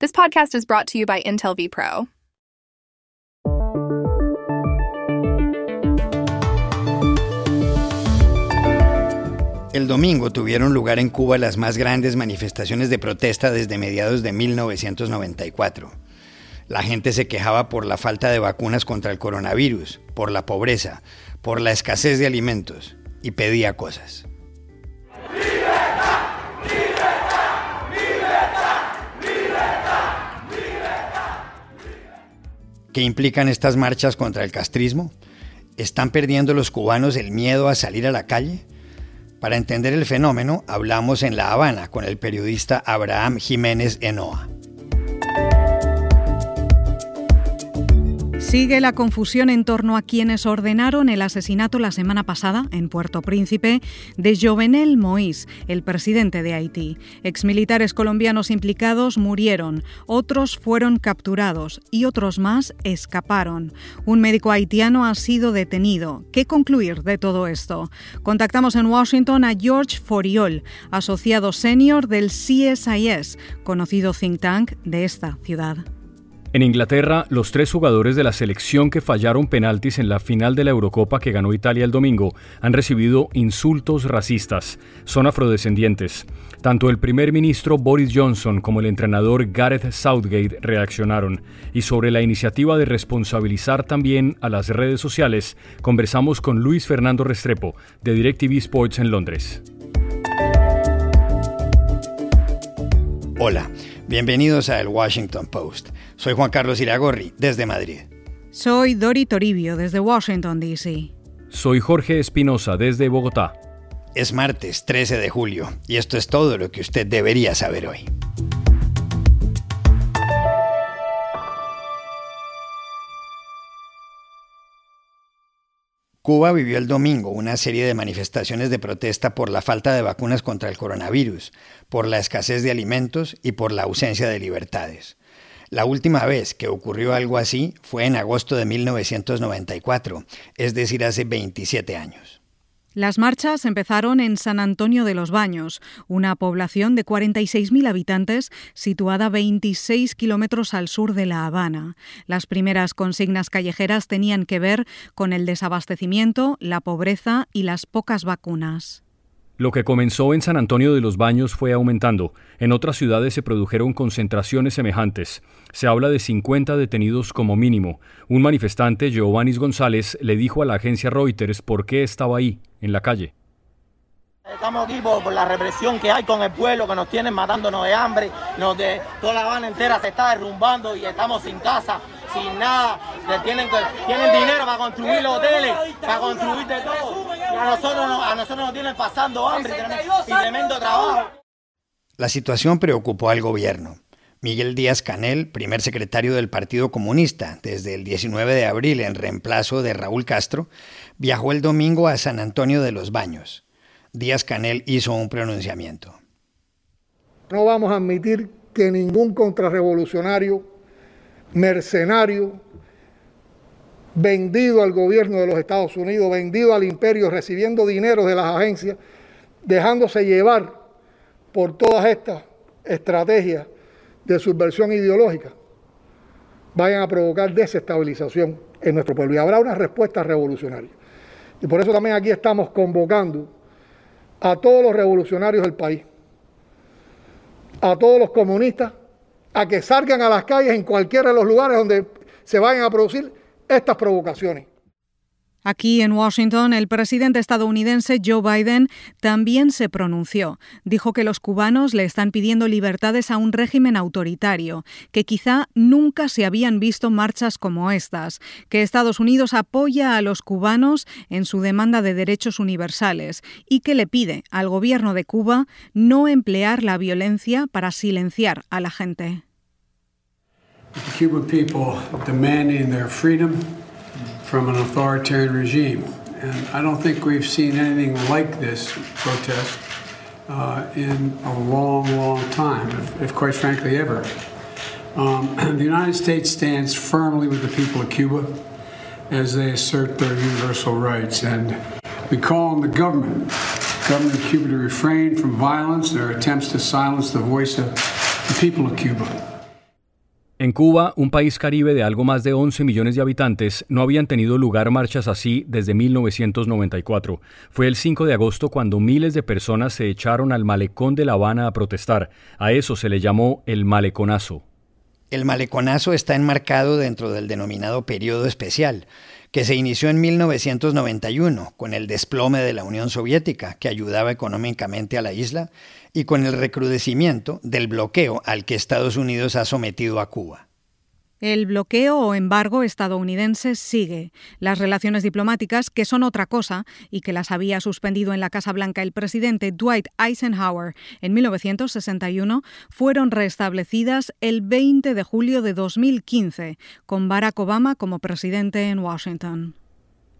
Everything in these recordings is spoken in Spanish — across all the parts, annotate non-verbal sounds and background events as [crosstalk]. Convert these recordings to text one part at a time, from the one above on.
This podcast is brought to you by Intel vPro. El domingo tuvieron lugar en Cuba las más grandes manifestaciones de protesta desde mediados de 1994. La gente se quejaba por la falta de vacunas contra el coronavirus, por la pobreza, por la escasez de alimentos y pedía cosas. ¿Qué implican estas marchas contra el castrismo? ¿Están perdiendo los cubanos el miedo a salir a la calle? Para entender el fenómeno, hablamos en La Habana con el periodista Abraham Jiménez Enoa. Sigue la confusión en torno a quienes ordenaron el asesinato la semana pasada en Puerto Príncipe de Jovenel Moïse, el presidente de Haití. Exmilitares colombianos implicados murieron, otros fueron capturados y otros más escaparon. Un médico haitiano ha sido detenido. ¿Qué concluir de todo esto? Contactamos en Washington a George Foriol, asociado senior del CSIS, conocido think tank de esta ciudad. En Inglaterra, los tres jugadores de la selección que fallaron penaltis en la final de la Eurocopa que ganó Italia el domingo han recibido insultos racistas. Son afrodescendientes. Tanto el primer ministro Boris Johnson como el entrenador Gareth Southgate reaccionaron. Y sobre la iniciativa de responsabilizar también a las redes sociales, conversamos con Luis Fernando Restrepo, de DirecTV Sports en Londres. Hola, bienvenidos a El Washington Post. Soy Juan Carlos Iragorri, desde Madrid. Soy Dori Toribio, desde Washington, D.C. Soy Jorge Espinosa, desde Bogotá. Es martes 13 de julio y esto es todo lo que usted debería saber hoy. Cuba vivió el domingo una serie de manifestaciones de protesta por la falta de vacunas contra el coronavirus, por la escasez de alimentos y por la ausencia de libertades. La última vez que ocurrió algo así fue en agosto de 1994, es decir, hace 27 años. Las marchas empezaron en San Antonio de los Baños, una población de 46.000 habitantes situada 26 kilómetros al sur de La Habana. Las primeras consignas callejeras tenían que ver con el desabastecimiento, la pobreza y las pocas vacunas. Lo que comenzó en San Antonio de los Baños fue aumentando. En otras ciudades se produjeron concentraciones semejantes. Se habla de 50 detenidos como mínimo. Un manifestante, Giovanni González, le dijo a la agencia Reuters por qué estaba ahí, en la calle. Estamos aquí por, la represión que hay con el pueblo, que nos tienen matándonos de hambre, nos de, toda la Habana entera se está derrumbando y estamos sin casa, sin nada. Tienen, tienen dinero para construir los hoteles, para construir de todo. Y a nosotros, a nosotros nos tienen pasando hambre y tremendo trabajo. La situación preocupó al gobierno. Miguel Díaz Canel, primer secretario del Partido Comunista desde el 19 de abril en reemplazo de Raúl Castro, viajó el domingo a San Antonio de los Baños. Díaz Canel hizo un pronunciamiento. No vamos a admitir que ningún contrarrevolucionario, mercenario, vendido al gobierno de los Estados Unidos, vendido al imperio, recibiendo dinero de las agencias, dejándose llevar por todas estas estrategias de subversión ideológica, vayan a provocar desestabilización en nuestro pueblo. Y habrá una respuesta revolucionaria. Y por eso también aquí estamos convocando a todos los revolucionarios del país, a todos los comunistas, a que salgan a las calles en cualquiera de los lugares donde se vayan a producir estas provocaciones. Aquí en Washington, el presidente estadounidense Joe Biden también se pronunció. Dijo que los cubanos le están pidiendo libertades a un régimen autoritario, que quizá nunca se habían visto marchas como estas, que Estados Unidos apoya a los cubanos en su demanda de derechos universales y que le pide al gobierno de Cuba no emplear la violencia para silenciar a la gente. From an authoritarian regime. And I don't think we've seen anything like this protest uh, in a long, long time, if, if quite frankly ever. Um, [clears throat] the United States stands firmly with the people of Cuba as they assert their universal rights. And we call on the government, government of Cuba, to refrain from violence their attempts to silence the voice of the people of Cuba. En Cuba, un país caribe de algo más de 11 millones de habitantes, no habían tenido lugar marchas así desde 1994. Fue el 5 de agosto cuando miles de personas se echaron al malecón de La Habana a protestar. A eso se le llamó el maleconazo. El maleconazo está enmarcado dentro del denominado periodo especial, que se inició en 1991 con el desplome de la Unión Soviética, que ayudaba económicamente a la isla, y con el recrudecimiento del bloqueo al que Estados Unidos ha sometido a Cuba. El bloqueo o embargo estadounidense sigue. Las relaciones diplomáticas, que son otra cosa y que las había suspendido en la Casa Blanca el presidente Dwight Eisenhower en 1961, fueron restablecidas el 20 de julio de 2015, con Barack Obama como presidente en Washington.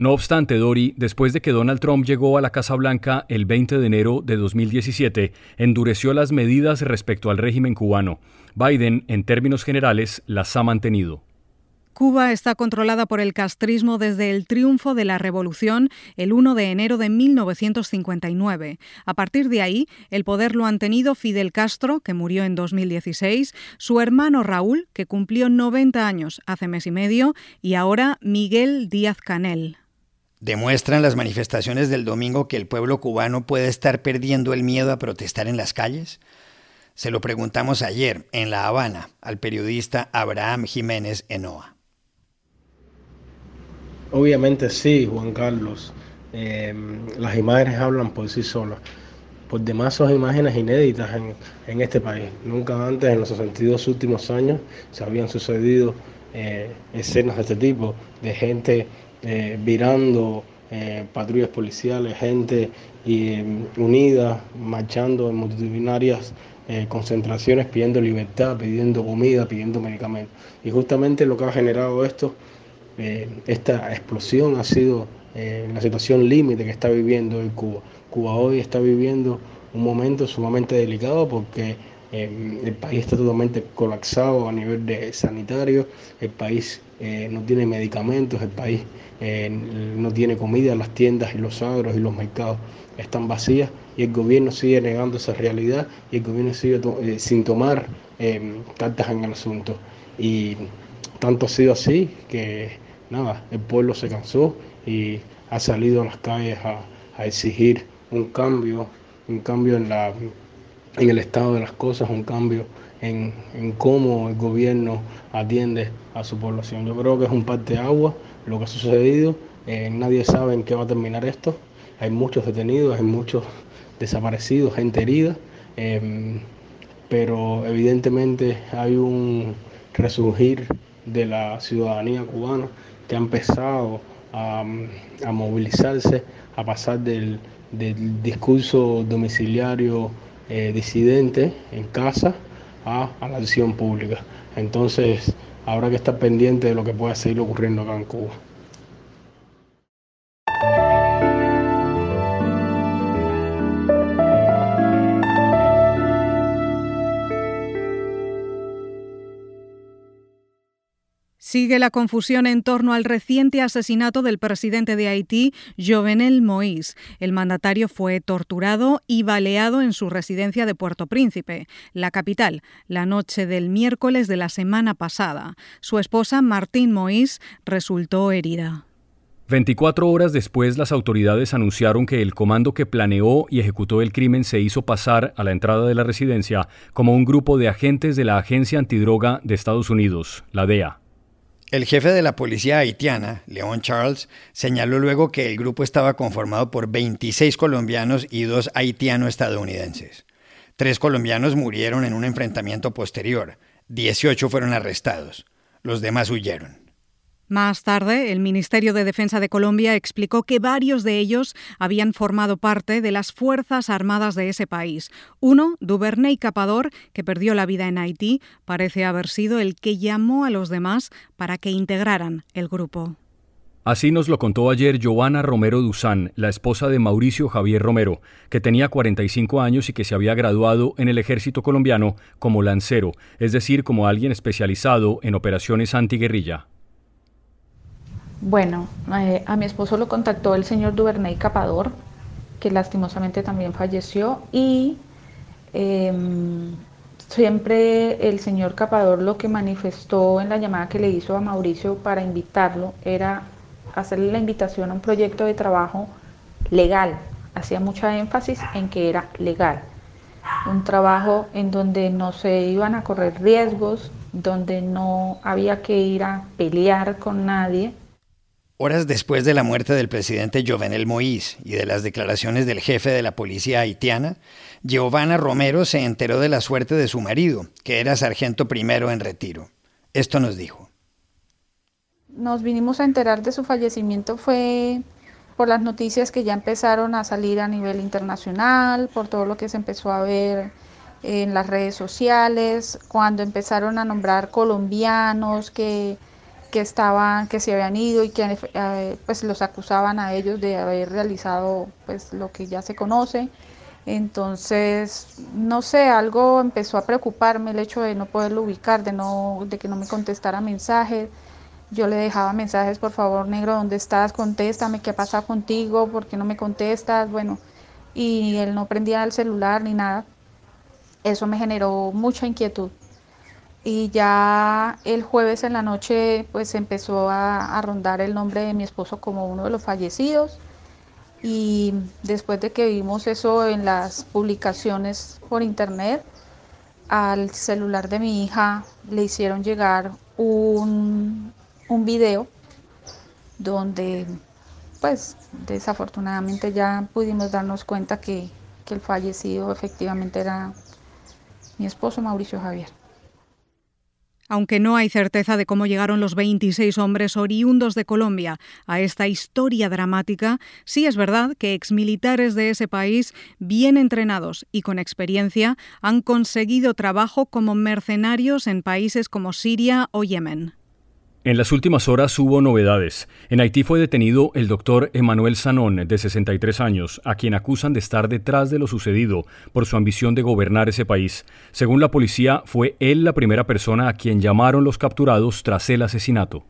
No obstante, Dori, después de que Donald Trump llegó a la Casa Blanca el 20 de enero de 2017, endureció las medidas respecto al régimen cubano. Biden, en términos generales, las ha mantenido. Cuba está controlada por el castrismo desde el triunfo de la revolución el 1 de enero de 1959. A partir de ahí, el poder lo han tenido Fidel Castro, que murió en 2016, su hermano Raúl, que cumplió 90 años hace mes y medio, y ahora Miguel Díaz Canel. ¿Demuestran las manifestaciones del domingo que el pueblo cubano puede estar perdiendo el miedo a protestar en las calles? Se lo preguntamos ayer en La Habana al periodista Abraham Jiménez Enoa. Obviamente sí, Juan Carlos. Eh, las imágenes hablan por sí solas. Por demás son imágenes inéditas en, este país. Nunca antes, en los 62 últimos años, se habían sucedido eh, escenas de este tipo, de gente eh, virando eh, patrullas policiales, gente unida, marchando en multitudinarias eh, concentraciones pidiendo libertad, pidiendo comida, pidiendo medicamentos. Y justamente lo que ha generado esto, esta explosión ha sido la situación límite que está viviendo hoy Cuba. Cuba hoy está viviendo un momento sumamente delicado porque el país está totalmente colapsado a nivel de sanitario, el país no tiene medicamentos, el país eh, no tiene comida, las tiendas y los agros y los mercados están vacías y el gobierno sigue negando esa realidad y el gobierno sigue eh, sin tomar em, cartas en el asunto. Y tanto ha sido así que nada, el pueblo se cansó y ha salido a las calles a, exigir un cambio, un cambio en, la, en el estado de las cosas, un cambio en, en, cómo el gobierno atiende a su población. Yo creo que es un parte agua lo que ha sucedido. Eh, nadie sabe en qué va a terminar esto. Hay muchos detenidos, hay muchos desaparecidos, gente herida, em, pero evidentemente hay un resurgir de la ciudadanía cubana que ha empezado a, movilizarse, a pasar del, discurso domiciliario eh, disidente en casa a, a la acción pública. Entonces, habrá que estar pendiente de lo que pueda seguir ocurriendo acá en Cuba. Sigue la confusión en torno al reciente asesinato del presidente de Haití, Jovenel Moïse. El mandatario fue torturado y baleado en su residencia de Puerto Príncipe, la capital, la noche del miércoles de la semana pasada. Su esposa, Martín Moïse, resultó herida. 24 horas después, las autoridades anunciaron que el comando que planeó y ejecutó el crimen se hizo pasar a la entrada de la residencia como un grupo de agentes de la Agencia Antidroga de Estados Unidos, la DEA. El jefe de la policía haitiana, León Charles, señaló luego que el grupo estaba conformado por 26 colombianos y dos haitiano-estadounidenses. Tres colombianos murieron en un enfrentamiento posterior, 18 fueron arrestados, los demás huyeron. Más tarde, el Ministerio de Defensa de Colombia explicó que varios de ellos habían formado parte de las Fuerzas Armadas de ese país. Uno, Duvernay Capador, que perdió la vida en Haití, parece haber sido el que llamó a los demás para que integraran el grupo. Así nos lo contó ayer Joana Romero Duzán, la esposa de Mauricio Javier Romero, que tenía 45 años y que se había graduado en el ejército colombiano como lancero, es decir, como alguien especializado en operaciones antiguerrilla. Bueno, eh, a mi esposo lo contactó el señor Duvernay Capador, que lastimosamente también falleció, y em, siempre el señor Capador lo que manifestó en la llamada que le hizo a Mauricio para invitarlo era hacerle la invitación a un proyecto de trabajo legal. Hacía mucha énfasis en que era legal. Un trabajo en donde no se iban a correr riesgos, donde no había que ir a pelear con nadie. Horas después de la muerte del presidente Jovenel Moïse y de las declaraciones del jefe de la policía haitiana, Giovanna Romero se enteró de la suerte de su marido, que era sargento primero en retiro. Esto nos dijo. Nos vinimos a enterar de su fallecimiento fue por las noticias que ya empezaron a salir a nivel internacional, por todo lo que se empezó a ver en las redes sociales, cuando empezaron a nombrar colombianos que, que estaban, que se habían ido y que eh, pues los acusaban a ellos de haber realizado pues lo que ya se conoce. Entonces, no sé, algo empezó a preocuparme el hecho de no poderlo ubicar, de no, de que no me contestara mensajes. Yo le dejaba mensajes, por favor, negro, ¿dónde estás? Contéstame, ¿qué pasa contigo? ¿Por qué no me contestas? Bueno, y él no prendía el celular ni nada eso me generó mucha inquietud. Y ya el jueves en la noche pues empezó a, rondar el nombre de mi esposo como uno de los fallecidos. Y después de que vimos eso en las publicaciones por internet, al celular de mi hija le hicieron llegar un, un video donde pues desafortunadamente ya pudimos darnos cuenta que, que el fallecido efectivamente era mi esposo Mauricio Javier. Aunque no hay certeza de cómo llegaron los 26 hombres oriundos de Colombia a esta historia dramática, sí es verdad que exmilitares de ese país, bien entrenados y con experiencia, han conseguido trabajo como mercenarios en países como Siria o Yemen. En las últimas horas hubo novedades. En Haití fue detenido el doctor Emanuel Sanón, de 63 años, a quien acusan de estar detrás de lo sucedido por su ambición de gobernar ese país. Según la policía, fue él la primera persona a quien llamaron los capturados tras el asesinato.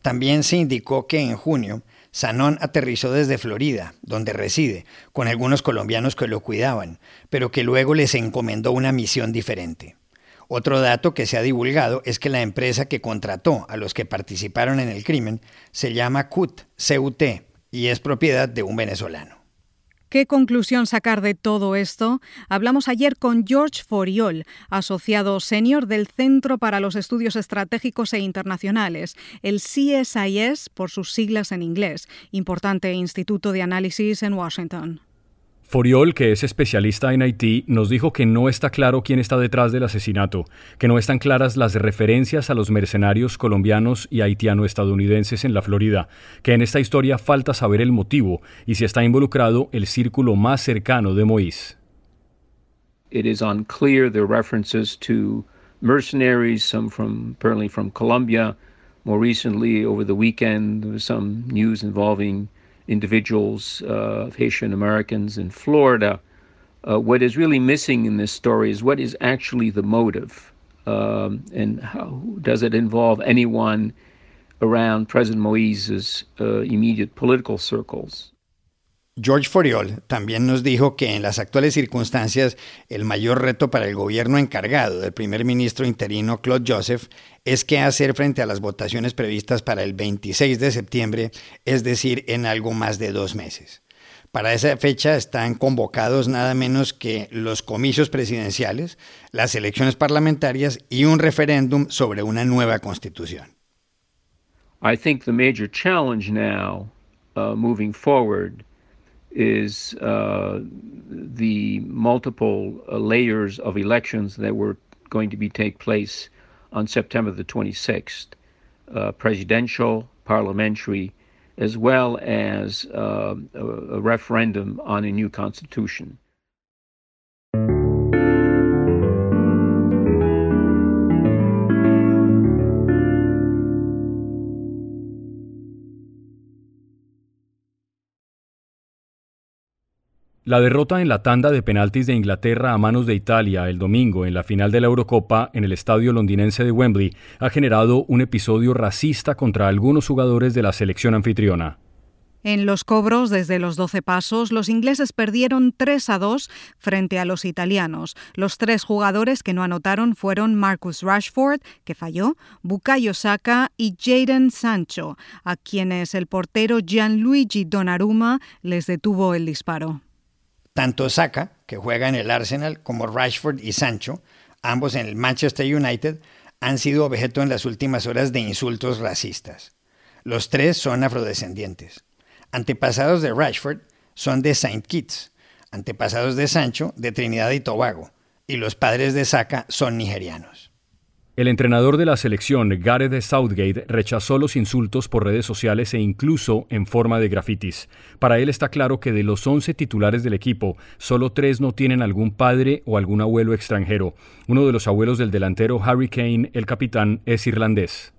También se indicó que en junio Sanón aterrizó desde Florida, donde reside, con algunos colombianos que lo cuidaban, pero que luego les encomendó una misión diferente. Otro dato que se ha divulgado es que la empresa que contrató a los que participaron en el crimen se llama CUT, CUT, y es propiedad de un venezolano. ¿Qué conclusión sacar de todo esto? Hablamos ayer con George Foriol, asociado senior del Centro para los Estudios Estratégicos e Internacionales, el CSIS por sus siglas en inglés, importante instituto de análisis en Washington. Foriol, que es especialista en Haití, nos dijo que no está claro quién está detrás del asesinato, que no están claras las referencias a los mercenarios colombianos y haitiano-estadounidenses en la Florida, que en esta historia falta saber el motivo y si está involucrado el círculo más cercano de Moïse. It is unclear the references to mercenaries, some apparently from Colombia. More recently, over the weekend, there was some news involving individuals, uh, Haitian Americans in Florida. Uh, what is really missing in this story is what is actually the motive, um, and how does it involve anyone around President Moise's uh, immediate political circles? George Foriol también nos dijo que en las actuales circunstancias el mayor reto para el gobierno encargado del primer ministro interino Claude Joseph es qué hacer frente a las votaciones previstas para el 26 de septiembre, es decir, en algo más de dos meses. Para esa fecha están convocados nada menos que los comicios presidenciales, las elecciones parlamentarias y un referéndum sobre una nueva constitución. I think the major challenge now, uh, moving is uh, the multiple uh, layers of elections that were going to be take place on September the 26th, uh, presidential, parliamentary, as well as uh, a, a referendum on a new constitution. La derrota en la tanda de penaltis de Inglaterra a manos de Italia el domingo en la final de la Eurocopa en el estadio londinense de Wembley ha generado un episodio racista contra algunos jugadores de la selección anfitriona. En los cobros desde los 12 pasos, los ingleses perdieron 3 a 2 frente a los italianos. Los tres jugadores que no anotaron fueron Marcus Rashford, que falló, Bukayo Saka y Jadon Sancho, a quienes el portero Gianluigi Donnarumma les detuvo el disparo. Tanto Saka, que juega en el Arsenal, como Rashford y Sancho, ambos en el Manchester United, han sido objeto en las últimas horas de insultos racistas. Los tres son afrodescendientes. Antepasados de Rashford son de Saint Kitts, antepasados de Sancho de Trinidad y Tobago, y los padres de Saka son nigerianos. El entrenador de la selección, Gareth Southgate, rechazó los insultos por redes sociales e incluso en forma de grafitis. Para él está claro que de los 11 titulares del equipo, solo tres no tienen algún padre o algún abuelo extranjero. Uno de los abuelos del delantero Harry Kane, el capitán, es irlandés.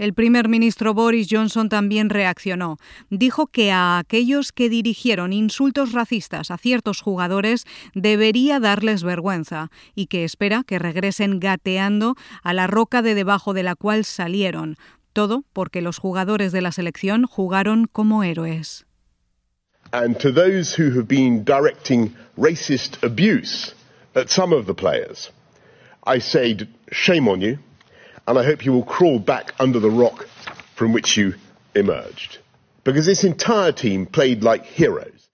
El primer ministro Boris Johnson también reaccionó. Dijo que a aquellos que dirigieron insultos racistas a ciertos jugadores debería darles vergüenza y que espera que regresen gateando a la roca de debajo de la cual salieron. Todo porque los jugadores de la selección jugaron como héroes. And to those who have been directing racist abuse at some of the players, I say shame on you and I hope you will crawl back under the rock from which you emerged. Because this entire team played like heroes.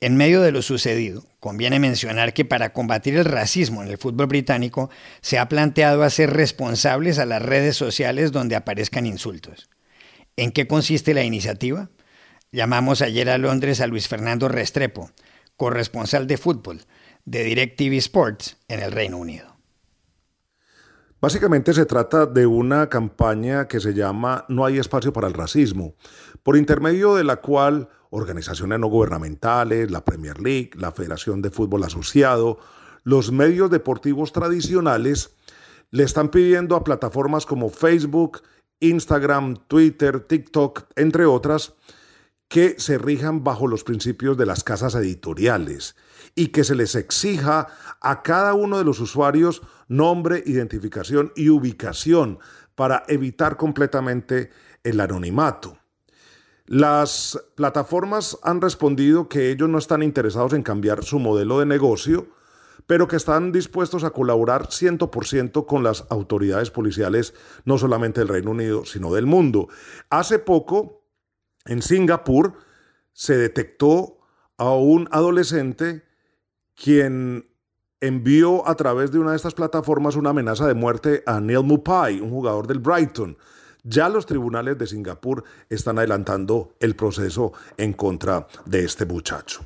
En medio de lo sucedido, conviene mencionar que para combatir el racismo en el fútbol británico se ha planteado hacer responsables a las redes sociales donde aparezcan insultos. ¿En qué consiste la iniciativa? Llamamos ayer a Londres a Luis Fernando Restrepo, corresponsal de fútbol de DirecTV Sports en el Reino Unido. Básicamente se trata de una campaña que se llama No hay espacio para el racismo, por intermedio de la cual organizaciones no gubernamentales, la Premier League, la Federación de Fútbol Asociado, los medios deportivos tradicionales le están pidiendo a plataformas como Facebook, Instagram, Twitter, TikTok, entre otras, que se rijan bajo los principios de las casas editoriales y que se les exija a cada uno de los usuarios nombre, identificación y ubicación para evitar completamente el anonimato. Las plataformas han respondido que ellos no están interesados en cambiar su modelo de negocio, pero que están dispuestos a colaborar 100% con las autoridades policiales, no solamente del Reino Unido, sino del mundo. Hace poco, en Singapur, se detectó a un adolescente quien envió a través de una de estas plataformas una amenaza de muerte a Neil Mupai, un jugador del Brighton. Ya los tribunales de Singapur están adelantando el proceso en contra de este muchacho.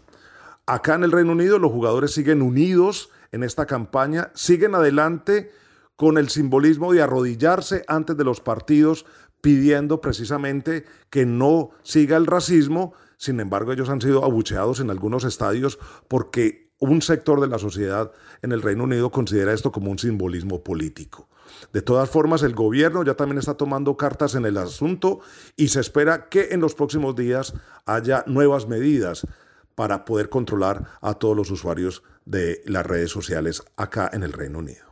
Acá en el Reino Unido los jugadores siguen unidos en esta campaña, siguen adelante con el simbolismo de arrodillarse antes de los partidos pidiendo precisamente que no siga el racismo. Sin embargo, ellos han sido abucheados en algunos estadios porque un sector de la sociedad en el Reino Unido considera esto como un simbolismo político. De todas formas, el gobierno ya también está tomando cartas en el asunto y se espera que en los próximos días haya nuevas medidas para poder controlar a todos los usuarios de las redes sociales acá en el Reino Unido.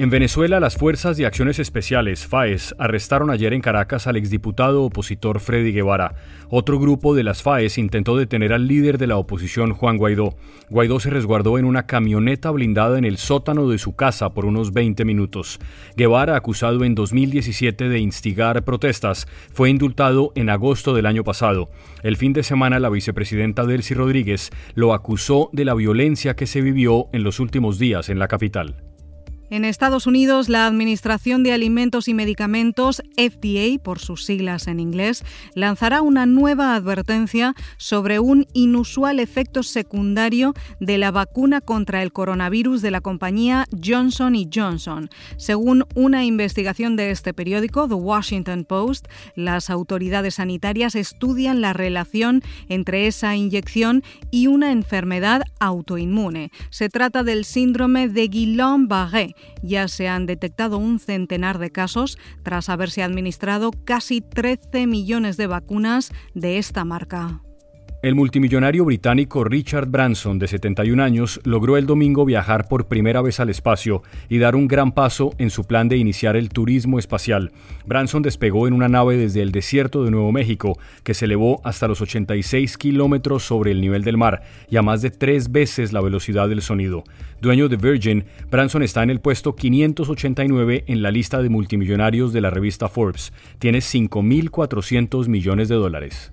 En Venezuela, las Fuerzas de Acciones Especiales, FAES, arrestaron ayer en Caracas al exdiputado opositor Freddy Guevara. Otro grupo de las FAES intentó detener al líder de la oposición, Juan Guaidó. Guaidó se resguardó en una camioneta blindada en el sótano de su casa por unos 20 minutos. Guevara, acusado en 2017 de instigar protestas, fue indultado en agosto del año pasado. El fin de semana, la vicepresidenta Delcy Rodríguez lo acusó de la violencia que se vivió en los últimos días en la capital. En Estados Unidos, la Administración de Alimentos y Medicamentos, FDA por sus siglas en inglés, lanzará una nueva advertencia sobre un inusual efecto secundario de la vacuna contra el coronavirus de la compañía Johnson Johnson. Según una investigación de este periódico, The Washington Post, las autoridades sanitarias estudian la relación entre esa inyección y una enfermedad autoinmune. Se trata del síndrome de Guillain-Barré ya se han detectado un centenar de casos tras haberse administrado casi 13 millones de vacunas de esta marca. El multimillonario británico Richard Branson, de 71 años, logró el domingo viajar por primera vez al espacio y dar un gran paso en su plan de iniciar el turismo espacial. Branson despegó en una nave desde el desierto de Nuevo México, que se elevó hasta los 86 kilómetros sobre el nivel del mar y a más de tres veces la velocidad del sonido. Dueño de Virgin, Branson está en el puesto 589 en la lista de multimillonarios de la revista Forbes. Tiene 5.400 millones de dólares.